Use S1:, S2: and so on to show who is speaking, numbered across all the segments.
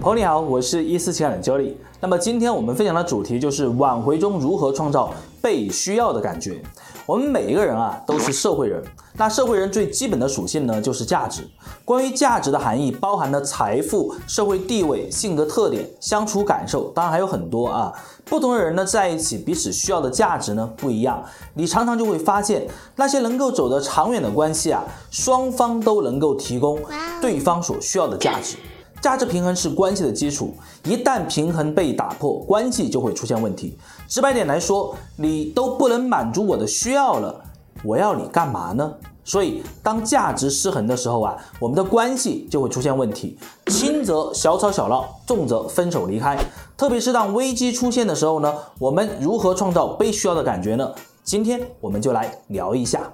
S1: 朋友你好，我是一四情感的 Jolly。那么今天我们分享的主题就是挽回中如何创造被需要的感觉。我们每一个人啊都是社会人，那社会人最基本的属性呢就是价值。关于价值的含义，包含了财富、社会地位、性格特点、相处感受，当然还有很多啊。不同的人呢在一起，彼此需要的价值呢不一样。你常常就会发现，那些能够走得长远的关系啊，双方都能够提供对方所需要的价值。价值平衡是关系的基础，一旦平衡被打破，关系就会出现问题。直白点来说，你都不能满足我的需要了，我要你干嘛呢？所以，当价值失衡的时候啊，我们的关系就会出现问题，轻则小吵小闹，重则分手离开。特别是当危机出现的时候呢，我们如何创造被需要的感觉呢？今天我们就来聊一下。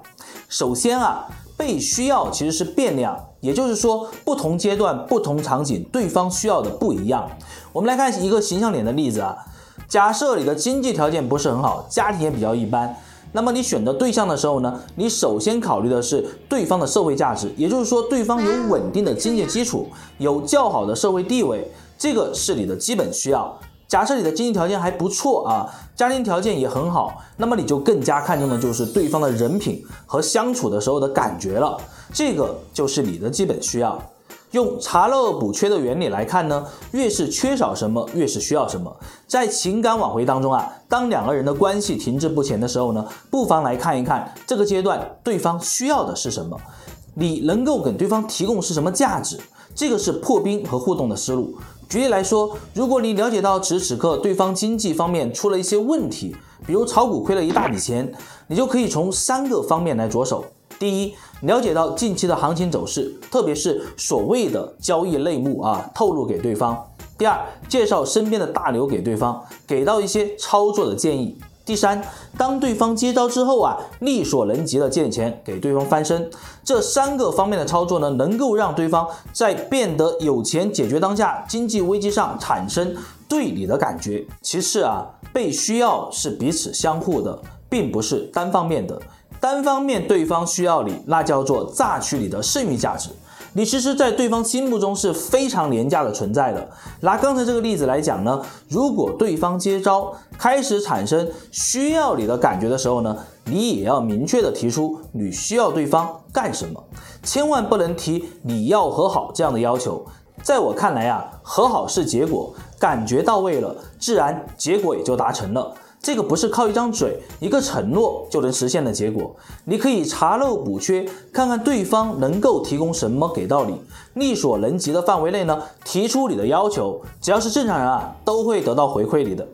S1: 首先啊。被需要其实是变量，也就是说，不同阶段、不同场景，对方需要的不一样。我们来看一个形象点的例子啊，假设你的经济条件不是很好，家庭也比较一般，那么你选择对象的时候呢，你首先考虑的是对方的社会价值，也就是说，对方有稳定的经济基础，有较好的社会地位，这个是你的基本需要。假设你的经济条件还不错啊，家庭条件也很好，那么你就更加看重的就是对方的人品和相处的时候的感觉了。这个就是你的基本需要。用查漏补缺的原理来看呢，越是缺少什么，越是需要什么。在情感挽回当中啊，当两个人的关系停滞不前的时候呢，不妨来看一看这个阶段对方需要的是什么，你能够给对方提供是什么价值。这个是破冰和互动的思路。举例来说，如果你了解到此时此刻对方经济方面出了一些问题，比如炒股亏了一大笔钱，你就可以从三个方面来着手。第一，了解到近期的行情走势，特别是所谓的交易类目啊，透露给对方。第二，介绍身边的大牛给对方，给到一些操作的建议。第三，当对方接招之后啊，力所能及的借钱给对方翻身，这三个方面的操作呢，能够让对方在变得有钱解决当下经济危机上产生对你的感觉。其次啊，被需要是彼此相互的，并不是单方面的。单方面对方需要你，那叫做榨取你的剩余价值。你其实，在对方心目中是非常廉价的存在的。拿刚才这个例子来讲呢，如果对方接招开始产生需要你的感觉的时候呢，你也要明确的提出你需要对方干什么，千万不能提你要和好这样的要求。在我看来啊，和好是结果，感觉到位了，自然结果也就达成了。这个不是靠一张嘴、一个承诺就能实现的结果。你可以查漏补缺，看看对方能够提供什么给到你，力所能及的范围内呢，提出你的要求。只要是正常人啊，都会得到回馈你的。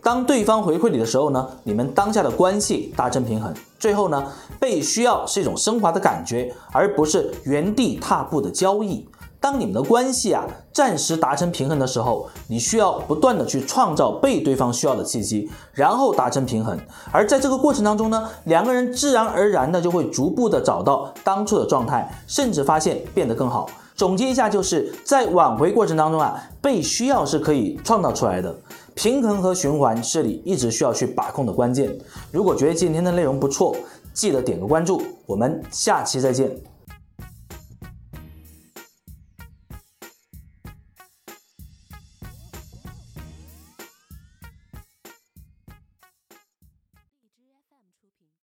S1: 当对方回馈你的时候呢，你们当下的关系达成平衡。最后呢，被需要是一种升华的感觉，而不是原地踏步的交易。当你们的关系啊暂时达成平衡的时候，你需要不断的去创造被对方需要的契机，然后达成平衡。而在这个过程当中呢，两个人自然而然的就会逐步的找到当初的状态，甚至发现变得更好。总结一下，就是在挽回过程当中啊，被需要是可以创造出来的，平衡和循环是你一直需要去把控的关键。如果觉得今天的内容不错，记得点个关注，我们下期再见。